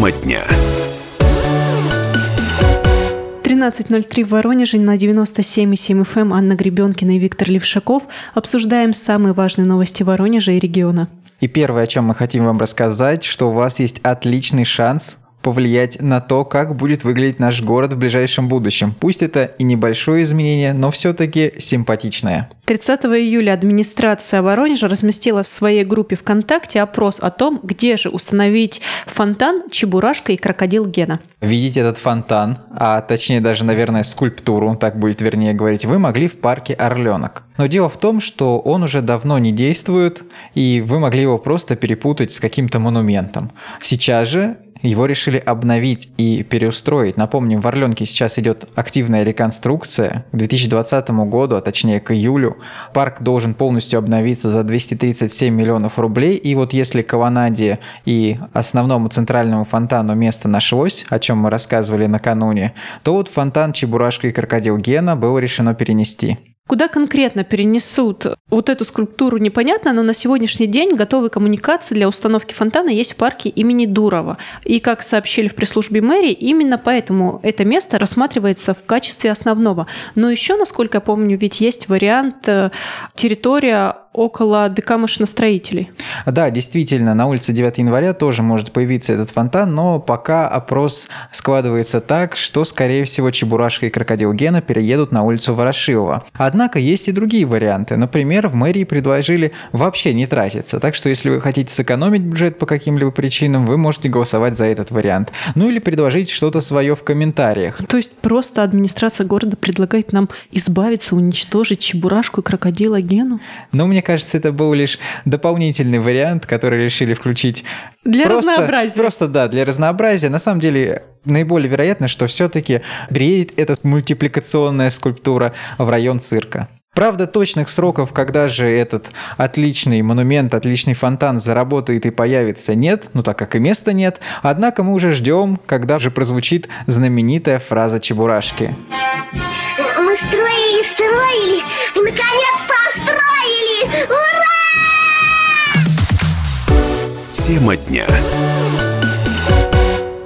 Тема дня. 13.03 в Воронеже на 97,7 FM эм. Анна Гребенкина и Виктор Левшаков обсуждаем самые важные новости Воронежа и региона. И первое, о чем мы хотим вам рассказать, что у вас есть отличный шанс повлиять на то, как будет выглядеть наш город в ближайшем будущем. Пусть это и небольшое изменение, но все-таки симпатичное. 30 июля администрация Воронежа разместила в своей группе ВКонтакте опрос о том, где же установить фонтан, чебурашка и крокодил Гена. Видеть этот фонтан, а точнее даже, наверное, скульптуру, так будет вернее говорить, вы могли в парке Орленок. Но дело в том, что он уже давно не действует, и вы могли его просто перепутать с каким-то монументом. Сейчас же его решили обновить и переустроить. Напомним, в Орленке сейчас идет активная реконструкция. К 2020 году, а точнее к июлю, парк должен полностью обновиться за 237 миллионов рублей. И вот если Каванаде и основному центральному фонтану место нашлось, о чем мы рассказывали накануне, то вот фонтан Чебурашка и Крокодил Гена было решено перенести. Куда конкретно перенесут вот эту скульптуру, непонятно, но на сегодняшний день готовые коммуникации для установки фонтана есть в парке имени Дурова. И, как сообщили в пресс-службе мэрии, именно поэтому это место рассматривается в качестве основного. Но еще, насколько я помню, ведь есть вариант э, территория около ДК машиностроителей. Да, действительно, на улице 9 января тоже может появиться этот фонтан, но пока опрос складывается так, что, скорее всего, Чебурашка и Крокодил Гена переедут на улицу Ворошилова. Однако есть и другие варианты. Например, в мэрии предложили вообще не тратиться. Так что, если вы хотите сэкономить бюджет по каким-либо причинам, вы можете голосовать за этот вариант. Ну или предложить что-то свое в комментариях. То есть просто администрация города предлагает нам избавиться, уничтожить Чебурашку и Крокодила Гену? Ну, мне кажется, это был лишь дополнительный вариант, который решили включить. Для просто, разнообразия. Просто, да, для разнообразия. На самом деле, наиболее вероятно, что все-таки приедет эта мультипликационная скульптура в район цирка. Правда, точных сроков, когда же этот отличный монумент, отличный фонтан заработает и появится, нет, ну так как и места нет. Однако мы уже ждем, когда же прозвучит знаменитая фраза Чебурашки. Мы Тема дня.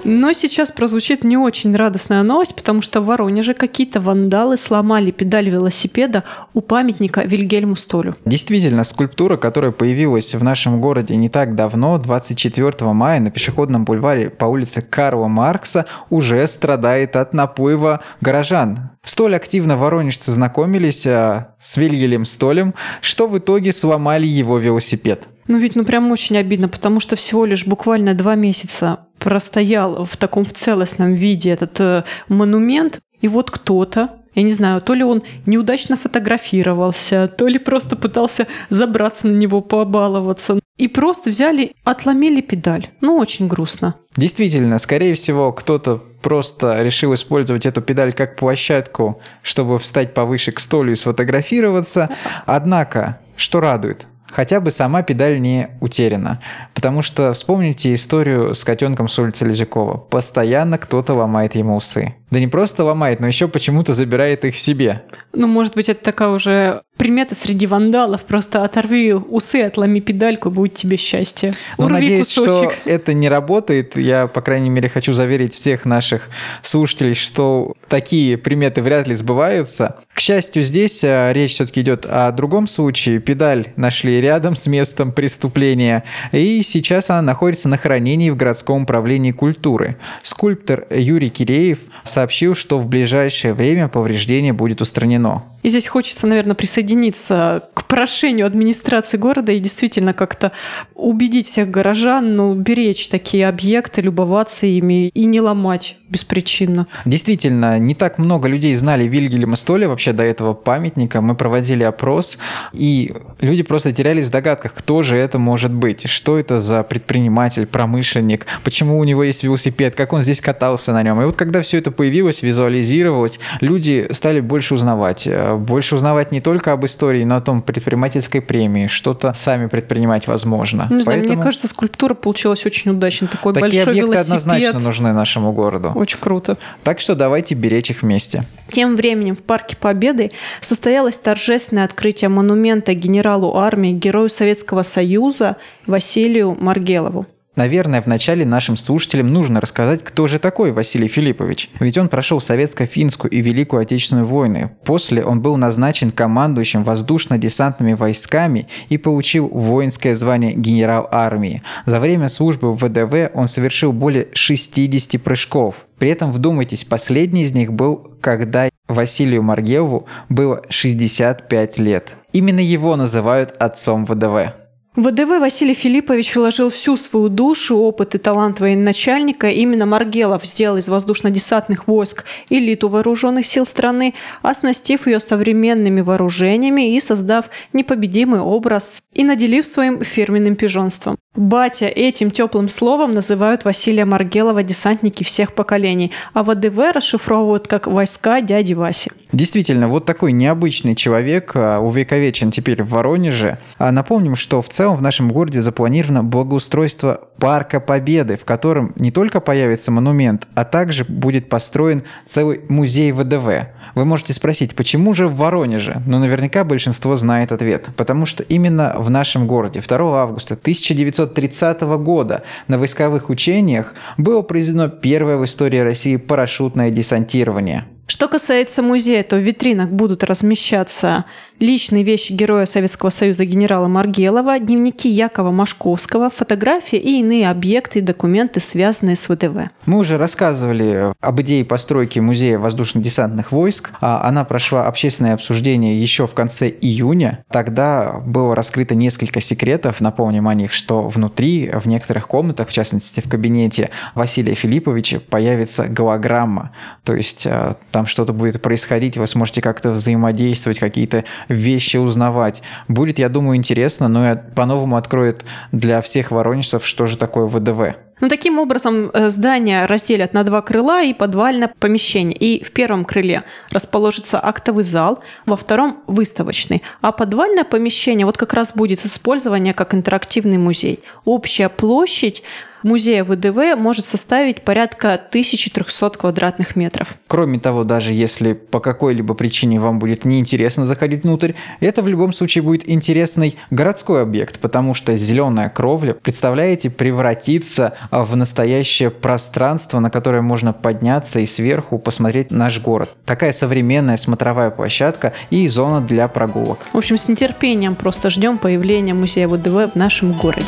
Но сейчас прозвучит не очень радостная новость, потому что в Воронеже какие-то вандалы сломали педаль велосипеда у памятника Вильгельму Столю. Действительно, скульптура, которая появилась в нашем городе не так давно, 24 мая на пешеходном бульваре по улице Карла Маркса, уже страдает от наплыва горожан. Столь активно воронежцы знакомились а, с Вильгелем Столем, что в итоге сломали его велосипед. Ну ведь ну прям очень обидно, потому что всего лишь буквально два месяца простоял в таком в целостном виде этот э, монумент, и вот кто-то, я не знаю, то ли он неудачно фотографировался, то ли просто пытался забраться на него, побаловаться. И просто взяли, отломили педаль. Ну, очень грустно. Действительно, скорее всего, кто-то просто решил использовать эту педаль как площадку, чтобы встать повыше к столу и сфотографироваться. Однако, что радует, хотя бы сама педаль не утеряна. Потому что вспомните историю с котенком с улицы Лежакова. Постоянно кто-то ломает ему усы. Да не просто ломает, но еще почему-то забирает их себе. Ну, может быть, это такая уже примета среди вандалов. Просто оторви усы, отломи педальку, будет тебе счастье. Ну, надеюсь, кусочек. что это не работает. Я, по крайней мере, хочу заверить всех наших слушателей, что такие приметы вряд ли сбываются. К счастью, здесь а, речь все-таки идет о другом случае. Педаль нашли рядом с местом преступления, и сейчас она находится на хранении в городском управлении культуры. Скульптор Юрий Киреев сообщил, что в ближайшее время повреждение будет устранено. И здесь хочется, наверное, присоединиться к прошению администрации города и действительно как-то убедить всех горожан, ну, беречь такие объекты, любоваться ими и не ломать беспричинно. Действительно, не так много людей знали Вильгельма Столя вообще до этого памятника. Мы проводили опрос, и люди просто терялись в догадках, кто же это может быть, что это за предприниматель, промышленник, почему у него есть велосипед, как он здесь катался на нем. И вот когда все это появилось, визуализировалось, люди стали больше узнавать больше узнавать не только об истории, но о том предпринимательской премии, что-то сами предпринимать возможно. Не знаю, Поэтому... мне кажется, скульптура получилась очень удачной. Такой Такие большой объекты велосипед. однозначно нужны нашему городу. Очень круто. Так что давайте беречь их вместе. Тем временем в Парке Победы состоялось торжественное открытие монумента генералу армии, герою Советского Союза Василию Маргелову. Наверное, вначале нашим слушателям нужно рассказать, кто же такой Василий Филиппович. Ведь он прошел советско-финскую и Великую Отечественную войны. После он был назначен командующим воздушно-десантными войсками и получил воинское звание генерал армии. За время службы в ВДВ он совершил более 60 прыжков. При этом, вдумайтесь, последний из них был, когда Василию Маргелову было 65 лет. Именно его называют отцом ВДВ. ВДВ Василий Филиппович вложил всю свою душу, опыт и талант военачальника. Именно Маргелов сделал из воздушно-десантных войск элиту вооруженных сил страны, оснастив ее современными вооружениями и создав непобедимый образ и наделив своим фирменным пижонством. Батя этим теплым словом называют Василия Маргелова десантники всех поколений, а ВДВ расшифровывают как «войска дяди Васи». Действительно, вот такой необычный человек а, увековечен теперь в Воронеже. А напомним, что в целом в нашем городе запланировано благоустройство Парка Победы, в котором не только появится монумент, а также будет построен целый музей ВДВ. Вы можете спросить, почему же в Воронеже? Но наверняка большинство знает ответ. Потому что именно в нашем городе 2 августа 1930 года на войсковых учениях было произведено первое в истории России парашютное десантирование. Что касается музея, то в витринах будут размещаться личные вещи героя Советского Союза генерала Маргелова, дневники Якова Машковского, фотографии и иные объекты и документы, связанные с ВДВ. Мы уже рассказывали об идее постройки музея воздушно-десантных войск. А она прошла общественное обсуждение еще в конце июня. Тогда было раскрыто несколько секретов. Напомним о них, что внутри, в некоторых комнатах, в частности в кабинете Василия Филипповича, появится голограмма. То есть а, там что-то будет происходить, вы сможете как-то взаимодействовать, какие-то вещи узнавать. Будет, я думаю, интересно, но и по-новому откроет для всех воронежцев, что же такое ВДВ. Ну, таким образом, э, здание разделят на два крыла и подвальное помещение. И в первом крыле расположится актовый зал, во втором – выставочный. А подвальное помещение вот как раз будет с использования как интерактивный музей. Общая площадь музея ВДВ может составить порядка 1300 квадратных метров. Кроме того, даже если по какой-либо причине вам будет неинтересно заходить внутрь, это в любом случае будет интересный городской объект, потому что зеленая кровля, представляете, превратится в настоящее пространство, на которое можно подняться и сверху посмотреть наш город. Такая современная смотровая площадка и зона для прогулок. В общем, с нетерпением просто ждем появления музея ВДВ в нашем городе.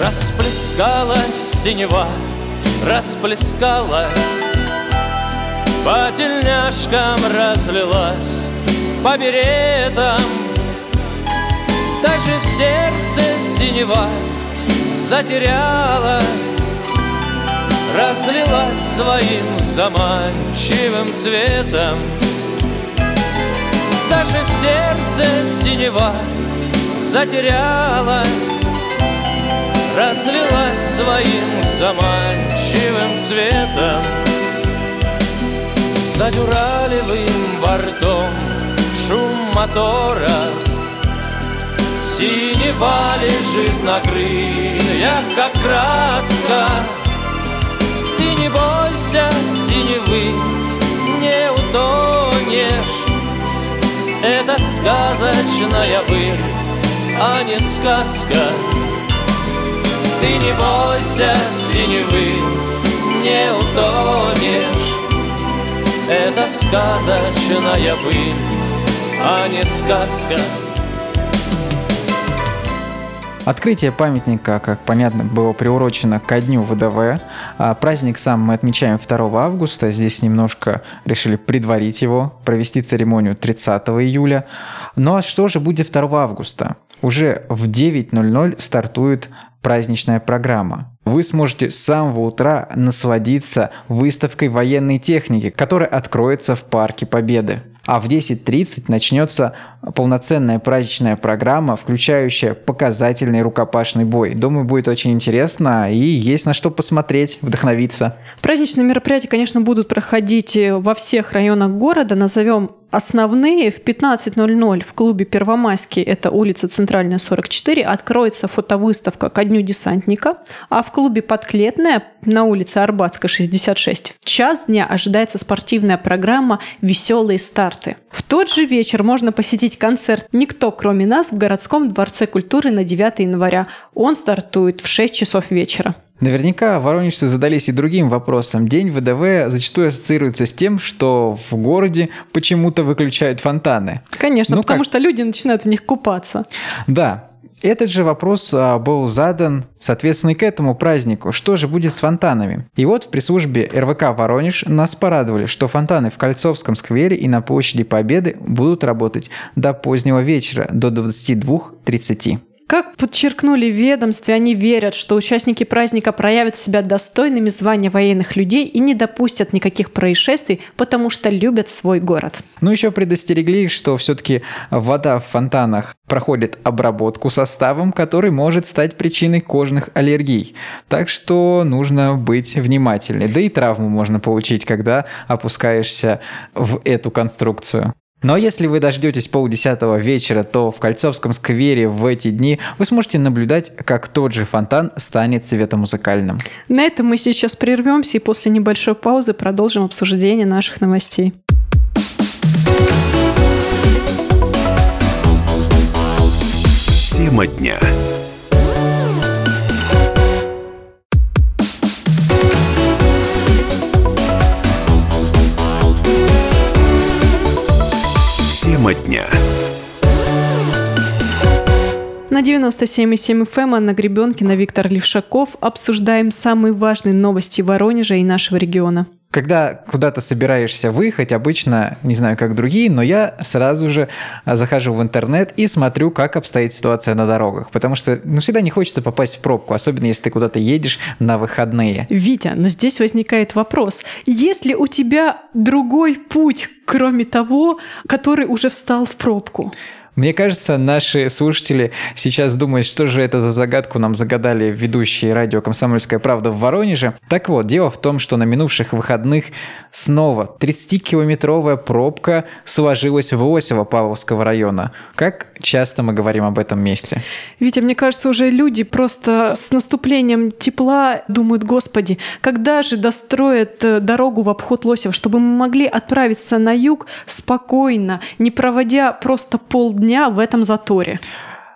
Расплескалась синева, расплескалась. По тельняшкам разлилась, по беретам. Даже в сердце синева затерялась Разлилась своим заманчивым цветом. Даже в сердце синева затерялась Разлилась своим заманчивым цветом. За дюралевым бортом шум мотора. Синева лежит на крыльях, как краска. Ты не бойся синевы, не утонешь. Это сказочная быль, а не сказка ты не бойся синевы, не утонешь Это сказочная быль, а не сказка Открытие памятника, как понятно, было приурочено ко дню ВДВ. А праздник сам мы отмечаем 2 августа. Здесь немножко решили предварить его, провести церемонию 30 июля. Ну а что же будет 2 августа? Уже в 9.00 стартует праздничная программа. Вы сможете с самого утра насладиться выставкой военной техники, которая откроется в Парке Победы. А в 10.30 начнется полноценная праздничная программа, включающая показательный рукопашный бой. Думаю, будет очень интересно и есть на что посмотреть, вдохновиться. Праздничные мероприятия, конечно, будут проходить во всех районах города. Назовем основные в 15.00 в клубе Первомайский, это улица Центральная, 44, откроется фотовыставка ко Дню десантника, а в клубе Подклетная на улице Арбатская, 66, в час дня ожидается спортивная программа «Веселые старты». В тот же вечер можно посетить концерт «Никто, кроме нас» в городском дворце культуры на 9 января. Он стартует в 6 часов вечера. Наверняка воронежцы задались и другим вопросом. День ВДВ зачастую ассоциируется с тем, что в городе почему-то выключают фонтаны. Конечно, Ну потому как? что люди начинают в них купаться. Да, этот же вопрос а, был задан, соответственно, и к этому празднику. Что же будет с фонтанами? И вот в пресс-службе РВК «Воронеж» нас порадовали, что фонтаны в Кольцовском сквере и на площади Победы будут работать до позднего вечера, до 22.30. Как подчеркнули в ведомстве, они верят, что участники праздника проявят себя достойными звания военных людей и не допустят никаких происшествий, потому что любят свой город. Ну, еще предостерегли, что все-таки вода в фонтанах проходит обработку составом, который может стать причиной кожных аллергий. Так что нужно быть внимательным. Да и травму можно получить, когда опускаешься в эту конструкцию. Но если вы дождетесь полдесятого вечера, то в Кольцовском сквере в эти дни вы сможете наблюдать, как тот же фонтан станет светомузыкальным. На этом мы сейчас прервемся и после небольшой паузы продолжим обсуждение наших новостей. Тема дня. Тема дня. На 97,7 FM Анна Гребенкина, Виктор Левшаков. Обсуждаем самые важные новости Воронежа и нашего региона. Когда куда-то собираешься выехать, обычно, не знаю, как другие, но я сразу же а, захожу в интернет и смотрю, как обстоит ситуация на дорогах. Потому что ну, всегда не хочется попасть в пробку, особенно если ты куда-то едешь на выходные. Витя, но здесь возникает вопрос. Есть ли у тебя другой путь, кроме того, который уже встал в пробку? Мне кажется, наши слушатели сейчас думают, что же это за загадку нам загадали ведущие радио «Комсомольская правда» в Воронеже. Так вот, дело в том, что на минувших выходных снова 30-километровая пробка сложилась в Лосево Павловского района. Как часто мы говорим об этом месте? Витя, мне кажется, уже люди просто с наступлением тепла думают, господи, когда же достроят э, дорогу в обход Лосева, чтобы мы могли отправиться на юг спокойно, не проводя просто полдня в этом заторе.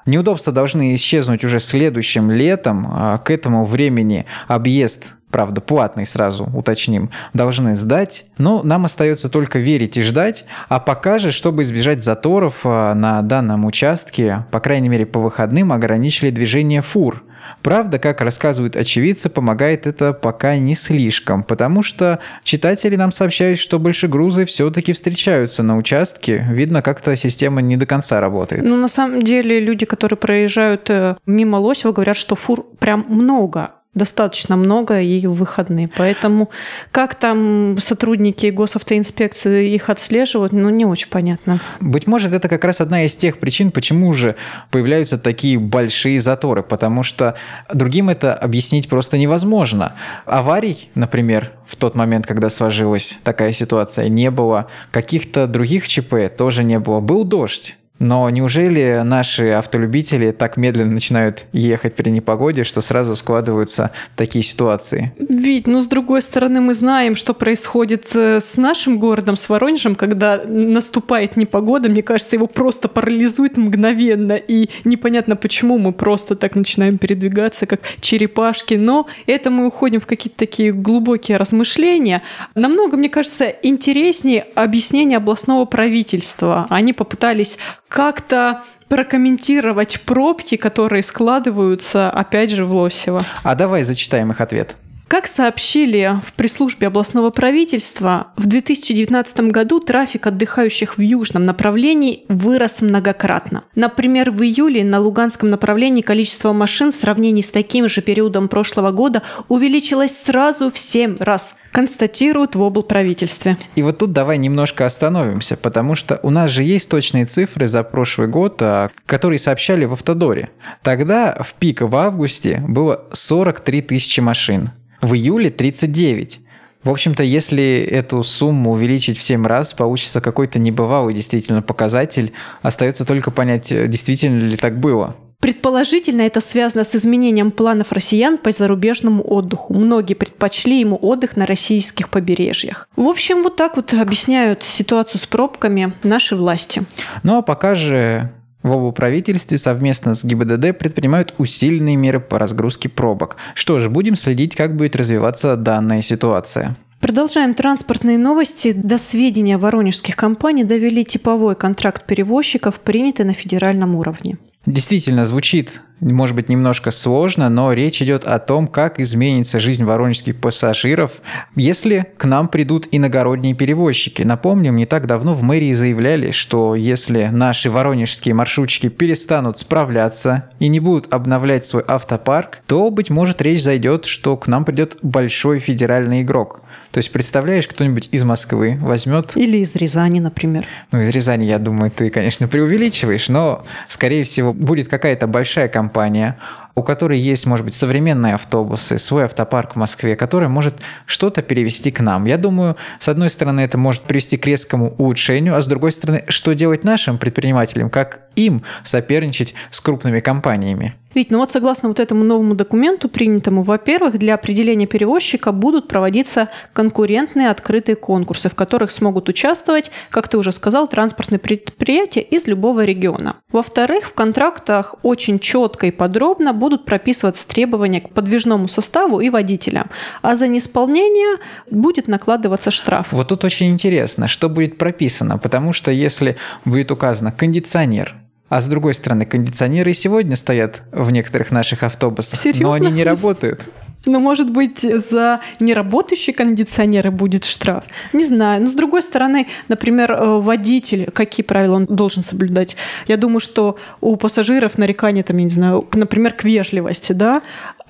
Неудобства должны исчезнуть уже следующим летом. А К этому времени объезд правда, платный сразу, уточним, должны сдать. Но нам остается только верить и ждать. А пока же, чтобы избежать заторов а, на данном участке, по крайней мере по выходным, ограничили движение фур. Правда, как рассказывают очевидцы, помогает это пока не слишком, потому что читатели нам сообщают, что большегрузы все-таки встречаются на участке. Видно, как-то система не до конца работает. Ну, на самом деле, люди, которые проезжают э, мимо Лосева, говорят, что фур прям много достаточно много и в выходные. Поэтому как там сотрудники госавтоинспекции их отслеживают, ну, не очень понятно. Быть может, это как раз одна из тех причин, почему же появляются такие большие заторы, потому что другим это объяснить просто невозможно. Аварий, например, в тот момент, когда сложилась такая ситуация, не было. Каких-то других ЧП тоже не было. Был дождь. Но неужели наши автолюбители так медленно начинают ехать при непогоде, что сразу складываются такие ситуации? Ведь, ну, с другой стороны, мы знаем, что происходит э, с нашим городом, с Воронежем, когда наступает непогода, мне кажется, его просто парализует мгновенно, и непонятно, почему мы просто так начинаем передвигаться, как черепашки, но это мы уходим в какие-то такие глубокие размышления. Намного, мне кажется, интереснее объяснение областного правительства. Они попытались как-то прокомментировать пробки, которые складываются, опять же, в Лосево. А давай зачитаем их ответ. Как сообщили в пресс-службе областного правительства, в 2019 году трафик отдыхающих в южном направлении вырос многократно. Например, в июле на Луганском направлении количество машин в сравнении с таким же периодом прошлого года увеличилось сразу в 7 раз, констатируют в облправительстве. И вот тут давай немножко остановимся, потому что у нас же есть точные цифры за прошлый год, а, которые сообщали в Автодоре. Тогда в пик в августе было 43 тысячи машин, в июле 39. В общем-то, если эту сумму увеличить в 7 раз, получится какой-то небывалый действительно показатель. Остается только понять, действительно ли так было. Предположительно, это связано с изменением планов россиян по зарубежному отдыху. Многие предпочли ему отдых на российских побережьях. В общем, вот так вот объясняют ситуацию с пробками наши власти. Ну а пока же в оба правительстве совместно с ГИБДД предпринимают усиленные меры по разгрузке пробок. Что ж, будем следить, как будет развиваться данная ситуация. Продолжаем транспортные новости. До сведения воронежских компаний довели типовой контракт перевозчиков, принятый на федеральном уровне. Действительно, звучит, может быть, немножко сложно, но речь идет о том, как изменится жизнь воронежских пассажиров, если к нам придут иногородние перевозчики. Напомним, не так давно в мэрии заявляли, что если наши воронежские маршрутчики перестанут справляться и не будут обновлять свой автопарк, то, быть может, речь зайдет, что к нам придет большой федеральный игрок. То есть, представляешь, кто-нибудь из Москвы возьмет... Или из Рязани, например. Ну, из Рязани, я думаю, ты, конечно, преувеличиваешь, но, скорее всего, будет какая-то большая компания, у которой есть, может быть, современные автобусы, свой автопарк в Москве, который может что-то перевести к нам. Я думаю, с одной стороны, это может привести к резкому улучшению, а с другой стороны, что делать нашим предпринимателям, как им соперничать с крупными компаниями. Ведь, ну вот согласно вот этому новому документу, принятому, во-первых, для определения перевозчика будут проводиться конкурентные открытые конкурсы, в которых смогут участвовать, как ты уже сказал, транспортные предприятия из любого региона. Во-вторых, в контрактах очень четко и подробно будут прописываться требования к подвижному составу и водителям, а за неисполнение будет накладываться штраф. Вот тут очень интересно, что будет прописано, потому что если будет указано кондиционер, а с другой стороны, кондиционеры и сегодня стоят в некоторых наших автобусах, Серьезно? но они не работают. Ну, может быть, за неработающие кондиционеры будет штраф? Не знаю. Но, с другой стороны, например, э, водитель, какие правила он должен соблюдать? Я думаю, что у пассажиров нарекание, там, я не знаю, например, к вежливости, да?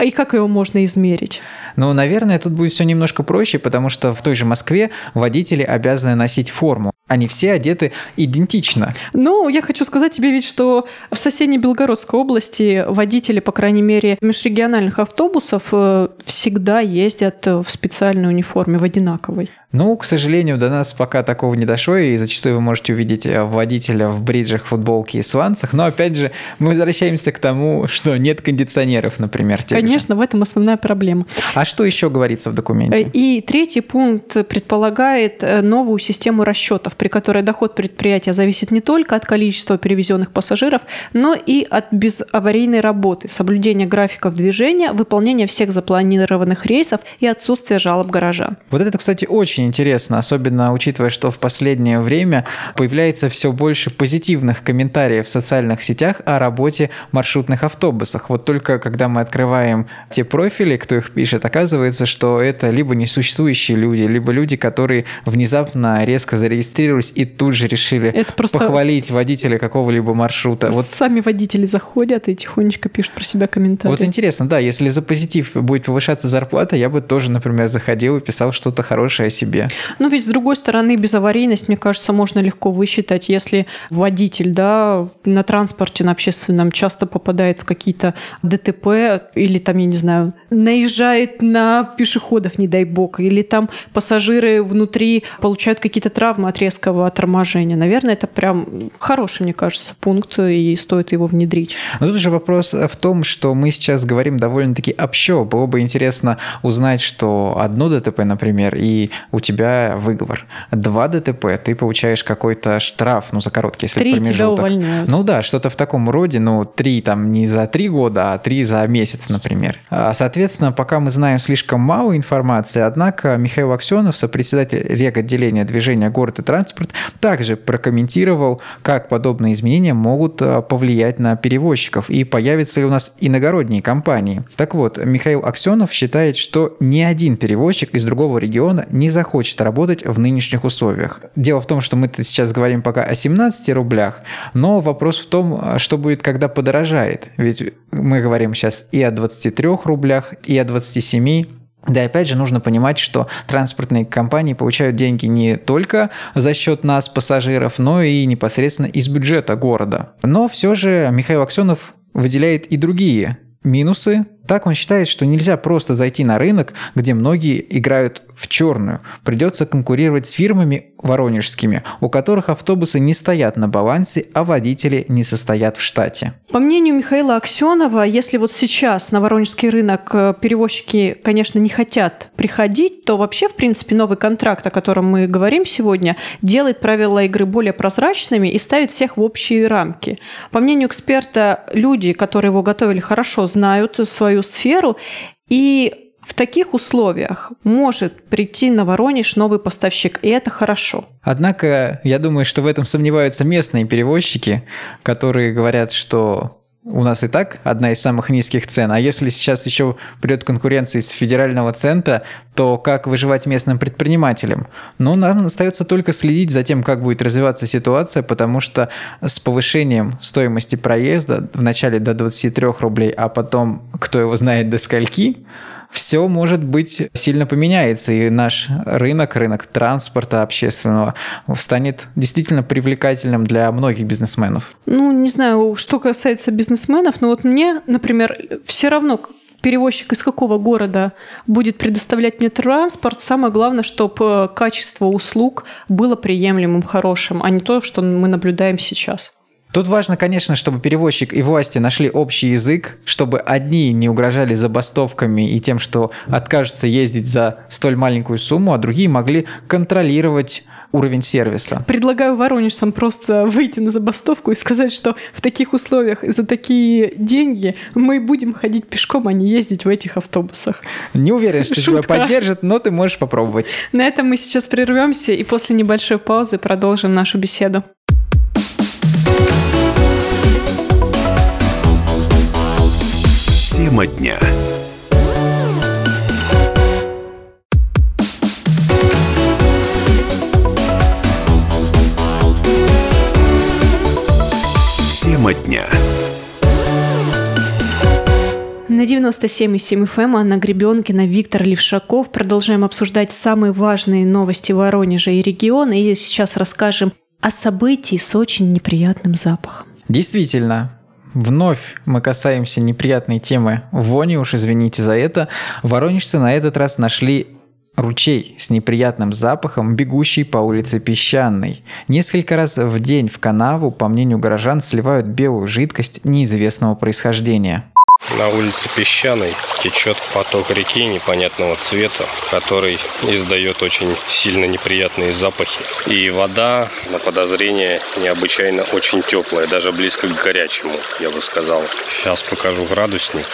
И как его можно измерить? Ну, наверное, тут будет все немножко проще, потому что в той же Москве водители обязаны носить форму. Они все одеты идентично. Ну, я хочу сказать тебе ведь, что в соседней Белгородской области водители, по крайней мере, межрегиональных автобусов э, всегда ездят в специальной униформе, в одинаковой. Ну, к сожалению, до нас пока такого не дошло, и зачастую вы можете увидеть э, водителя в бриджах, футболке и сванцах, но опять же, мы возвращаемся к тому, что нет кондиционеров, например. тех же. Конечно, в этом основная проблема. А что еще говорится в Э, документе? И третий пункт предполагает э, новую систему расчетов, при которой доход предприятия зависит не только от количества перевезенных пассажиров, но и от безаварийной работы, соблюдения графиков движения, выполнения всех запланированных рейсов и отсутствия жалоб горожан. Вот это, кстати, очень интересно, особенно учитывая, что в последнее время появляется все больше позитивных комментариев в социальных сетях о работе маршрутных автобусах. Вот только когда мы открываем те профили, кто их пишет, оказывается, что это либо несуществующие люди, либо люди, которые внезапно резко зарегистрировались и тут же решили Это просто похвалить водителя какого-либо маршрута. Вот сами водители заходят и тихонечко пишут про себя комментарии. Вот интересно, да, если за позитив будет повышаться зарплата, я бы тоже, например, заходил и писал что-то хорошее о себе. Ну, ведь с другой стороны, безаварийность, мне кажется, можно легко высчитать, если водитель, да, на транспорте, на общественном часто попадает в какие-то ДТП или там, я не знаю, наезжает на пешеходов, не дай бог, или там пассажиры внутри получают какие-то травмы от резкого торможения. Наверное, это прям хороший, мне кажется, пункт, и стоит его внедрить. Но тут же вопрос в том, что мы сейчас говорим довольно-таки общо. Было бы интересно узнать, что одно ДТП, например, и у тебя выговор. Два ДТП, ты получаешь какой-то штраф, ну, за короткий, если Три тебя промежуток. увольняют. Ну да, что-то в таком роде, ну, три там не за три года, а три за месяц, например. А, Соответственно, пока мы знаем слишком мало информации, однако Михаил Аксенов, сопредседатель реготделения движения «Город и транспорт», также прокомментировал, как подобные изменения могут а, повлиять на перевозчиков и появятся ли у нас иногородние компании. Так вот, Михаил Аксенов считает, что ни один перевозчик из другого региона не захочет работать в нынешних условиях. Дело в том, что мы сейчас говорим пока о 17 рублях, но вопрос в том, а, что будет, когда подорожает. Ведь мы говорим сейчас и о 23 рублях, и о 27. Да опять же нужно понимать, что транспортные компании получают деньги не только за счет нас, пассажиров, но и непосредственно из бюджета города. Но все же Михаил Аксенов выделяет и другие минусы. Так он считает, что нельзя просто зайти на рынок, где многие играют в черную. Придется конкурировать с фирмами воронежскими, у которых автобусы не стоят на балансе, а водители не состоят в штате. По мнению Михаила Аксенова, если вот сейчас на воронежский рынок э, перевозчики, конечно, не хотят приходить, то вообще, в принципе, новый контракт, о котором мы говорим сегодня, делает правила игры более прозрачными и ставит всех в общие рамки. По мнению эксперта, люди, которые его готовили, хорошо знают свою сферу, и в таких условиях может прийти на Воронеж новый поставщик, и это хорошо. Однако, я думаю, что в этом сомневаются местные перевозчики, которые говорят, что у нас и так одна из самых низких цен, а если сейчас еще придет конкуренция из федерального центра, то как выживать местным предпринимателям? Ну, нам остается только следить за тем, как будет развиваться ситуация, потому что с повышением стоимости проезда вначале до 23 рублей, а потом, кто его знает, до скольки, все может быть сильно поменяется, и наш рынок, рынок транспорта общественного станет действительно привлекательным для многих бизнесменов. Ну, не знаю, что касается бизнесменов, но вот мне, например, все равно перевозчик из какого города будет предоставлять мне транспорт, самое главное, чтобы качество услуг было приемлемым, хорошим, а не то, что мы наблюдаем сейчас. Тут важно, конечно, чтобы перевозчик и власти нашли общий язык, чтобы одни не угрожали забастовками и тем, что откажутся ездить за столь маленькую сумму, а другие могли контролировать уровень сервиса. Предлагаю воронежцам просто выйти на забастовку и сказать, что в таких условиях за такие деньги мы будем ходить пешком, а не ездить в этих автобусах. Не уверен, что Шутка. тебя поддержат, но ты можешь попробовать. На этом мы сейчас прервемся и после небольшой паузы продолжим нашу беседу. Тема дня. Тема дня. На 97,7 FM Анна Гребенкина, Виктор Левшаков. Продолжаем обсуждать самые важные новости Воронежа и региона. И сейчас расскажем о событии с очень неприятным запахом. Действительно, Вновь мы касаемся неприятной темы вони, уж извините за это. Воронежцы на этот раз нашли ручей с неприятным запахом, бегущий по улице Песчаной. Несколько раз в день в канаву, по мнению горожан, сливают белую жидкость неизвестного происхождения. На улице Песчаной течет поток реки непонятного цвета, который издает очень сильно неприятные запахи. И вода, на подозрение, необычайно очень теплая, даже близко к горячему, я бы сказал. Сейчас покажу градусник.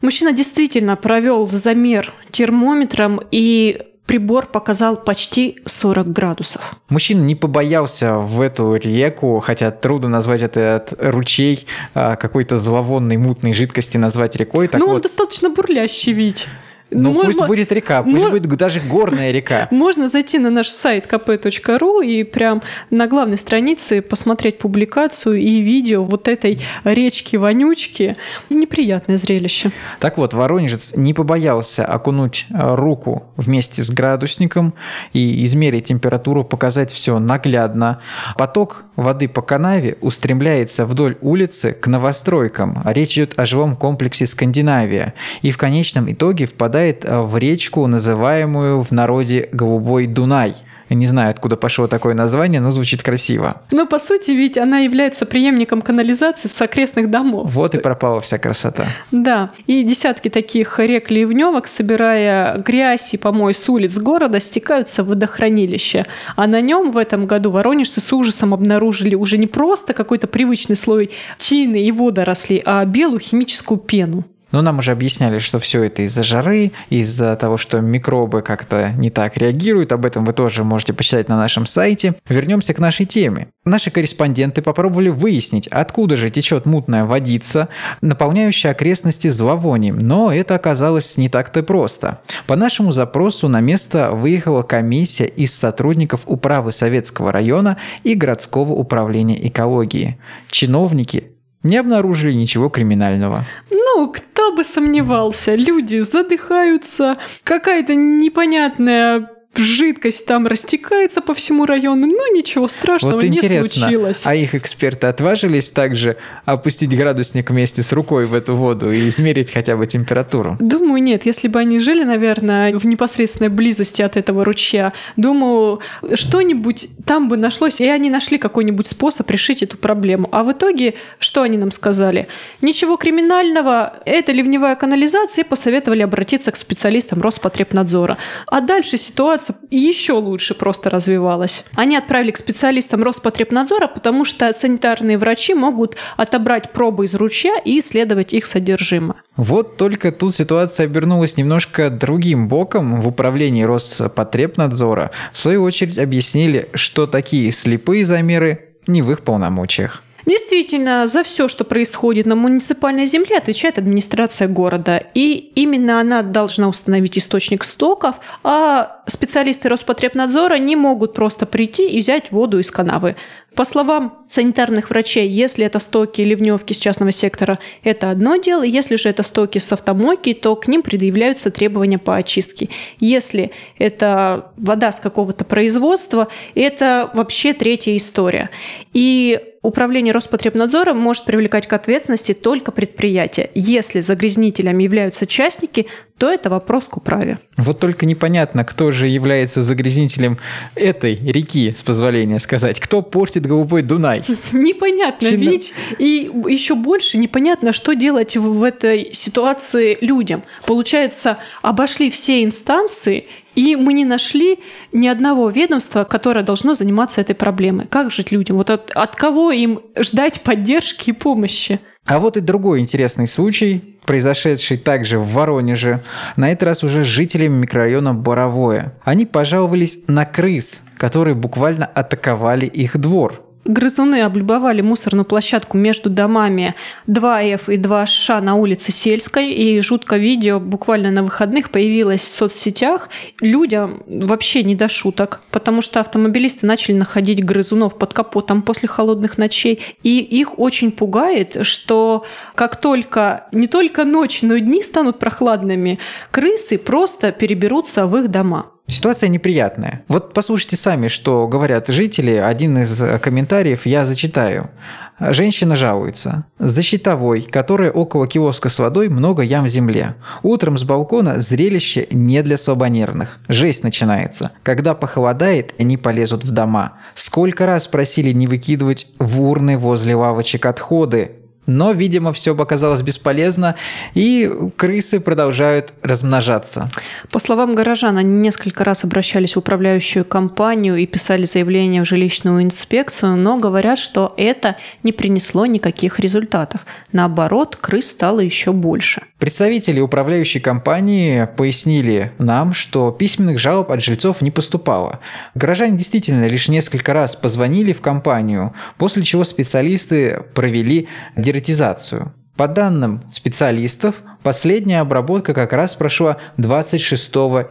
Мужчина действительно провел замер термометром и прибор показал почти 40 градусов. Мужчина не побоялся в эту реку, хотя трудно назвать этот ручей а, какой-то зловонной мутной жидкости назвать рекой. Так ну, вот... он достаточно бурлящий ведь. Ну, Можно... пусть будет река, пусть Мож... будет даже горная река. Можно зайти на наш сайт kp.ru и прям на главной странице посмотреть публикацию и видео вот этой речки-вонючки. Неприятное зрелище. Так вот, Воронежец не побоялся окунуть руку вместе с градусником и измерить температуру, показать все наглядно. Поток воды по канаве устремляется вдоль улицы к новостройкам. Речь идет о жилом комплексе «Скандинавия». И в конечном итоге впадает попадает э, в речку, называемую в народе Голубой Дунай – не знаю, откуда пошло такое название, но звучит красиво. Но по сути ведь она является преемником канализации с окрестных домов. Вот и пропала вся красота. Да. И десятки таких рек ливневок, собирая грязь и помой с улиц города, стекаются в водохранилище. А на нем в этом году воронежцы с ужасом обнаружили уже не просто какой-то привычный слой тины и водорослей, а белую химическую пену. Но нам уже объясняли, что все это из-за жары, из-за того, что микробы как-то не так реагируют. Об этом вы тоже можете почитать на нашем сайте. Вернемся к нашей теме. Наши корреспонденты попробовали выяснить, откуда же течет мутная водица, наполняющая окрестности зловонием. Но это оказалось не так-то просто. По нашему запросу на место выехала комиссия из сотрудников управы Советского района и городского управления экологии. Чиновники не обнаружили ничего криминального. Ну, кто бы сомневался, люди задыхаются, какая-то непонятная жидкость там растекается по всему району. Ну, ничего страшного Вот не интересно, случилось. а их эксперты отважились также опустить градусник вместе с рукой в эту воду и измерить хотя бы температуру? Думаю, нет. Если бы они жили, наверное, в непосредственной близости от этого ручья, думаю, что-нибудь там бы нашлось, и они нашли какой-нибудь способ решить эту проблему. А в итоге, что они нам сказали? Ничего криминального, это ливневая канализация, и посоветовали обратиться к специалистам Роспотребнадзора. А дальше ситуация еще лучше просто развивалась. Они отправили к специалистам Роспотребнадзора, потому что санитарные врачи могут отобрать пробы из ручья и исследовать их содержимое. Вот только тут ситуация обернулась немножко другим боком. В управлении Роспотребнадзора в свою очередь объяснили, что такие слепые замеры не в их полномочиях. Действительно, за все, что происходит на муниципальной земле, отвечает администрация города. И именно она должна установить источник стоков, а специалисты Роспотребнадзора не могут просто прийти и взять воду из канавы. По словам санитарных врачей, если это стоки ливневки с частного сектора, это одно дело. Если же это стоки с автомойки, то к ним предъявляются требования по очистке. Если это вода с какого-то производства, это вообще третья история. И Управление Роспотребнадзора может привлекать к ответственности только предприятия. Если загрязнителями являются частники, то это вопрос к управе. Вот только непонятно, кто же является загрязнителем этой реки, с позволения сказать. Кто портит голубой Дунай? Непонятно ведь. И еще больше непонятно, что делать в этой ситуации людям. Получается, обошли все инстанции, и мы не нашли ни одного ведомства, которое должно заниматься этой проблемой. Как жить людям? Вот от, от кого им ждать поддержки и помощи? А вот и другой интересный случай, произошедший также в Воронеже, на этот раз уже жителями микрорайона Боровое. Они пожаловались на крыс, которые буквально атаковали их двор. Грызуны облюбовали мусорную площадку между домами 2F и 2Ш на улице Сельской, и жуткое видео буквально на выходных появилось в соцсетях. Людям вообще не до шуток, потому что автомобилисты начали находить грызунов под капотом после холодных ночей, и их очень пугает, что как только не только ночи, но и дни станут прохладными, крысы просто переберутся в их дома. Ситуация неприятная. Вот послушайте сами, что говорят жители. Один из э, комментариев я зачитаю. Женщина жалуется. За щитовой, которая около киоска с водой, много ям в земле. Утром с балкона зрелище не для слабонервных. Жесть начинается. Когда похолодает, они полезут в дома. Сколько раз просили не выкидывать в урны возле лавочек отходы. Но, видимо, все оказалось бесполезно, и крысы продолжают размножаться. По словам горожан, они несколько раз обращались в управляющую компанию и писали заявление в жилищную инспекцию, но говорят, что это не принесло никаких результатов. Наоборот, крыс стало еще больше. Представители управляющей компании пояснили нам, что письменных жалоб от жильцов не поступало. Горожане действительно лишь несколько раз позвонили в компанию, после чего специалисты провели дератизацию. По данным специалистов, последняя обработка как раз прошла 26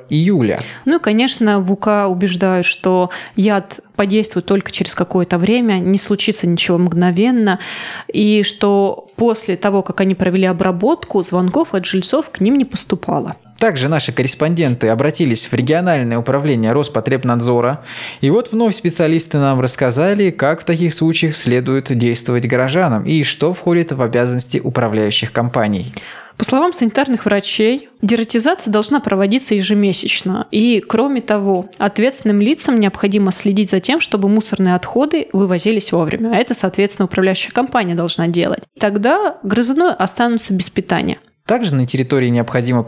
июля. Ну и, конечно, в УК убеждают, что яд подействует только через какое-то время, не случится ничего мгновенно, и что после того, как они провели обработку, звонков от жильцов к ним не поступало. Также наши корреспонденты обратились в региональное управление Роспотребнадзора. И вот вновь специалисты нам рассказали, как в таких случаях следует действовать горожанам и что входит в обязанности управляющих компаний. По словам санитарных врачей, дератизация должна проводиться ежемесячно. И, кроме того, ответственным лицам необходимо следить за тем, чтобы мусорные отходы вывозились вовремя. А это, соответственно, управляющая компания должна делать. Тогда грызуны останутся без питания. Также на территории необходимо